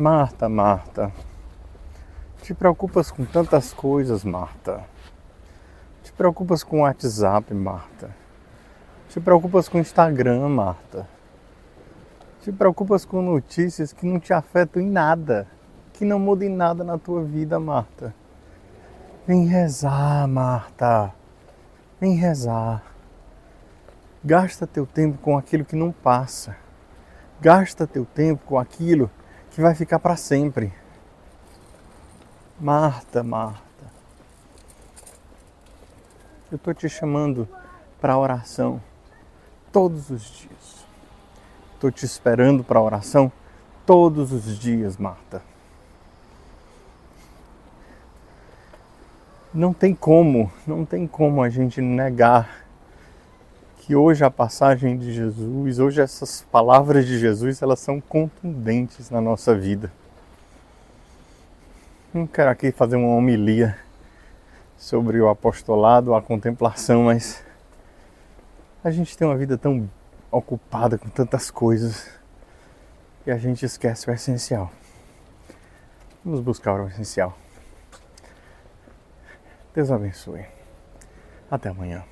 Marta, Marta, te preocupas com tantas coisas, Marta. Te preocupas com o WhatsApp, Marta. Te preocupas com o Instagram, Marta. Te preocupas com notícias que não te afetam em nada, que não mudam em nada na tua vida, Marta. Vem rezar, Marta. Vem rezar. Gasta teu tempo com aquilo que não passa. Gasta teu tempo com aquilo que vai ficar para sempre. Marta, Marta. Eu estou te chamando para oração todos os dias. Estou te esperando para oração todos os dias, Marta. Não tem como, não tem como a gente negar que hoje a passagem de Jesus, hoje essas palavras de Jesus, elas são contundentes na nossa vida. Não quero aqui fazer uma homilia sobre o apostolado, a contemplação, mas a gente tem uma vida tão ocupada com tantas coisas e a gente esquece o essencial. Vamos buscar o essencial. Deus abençoe. Até amanhã.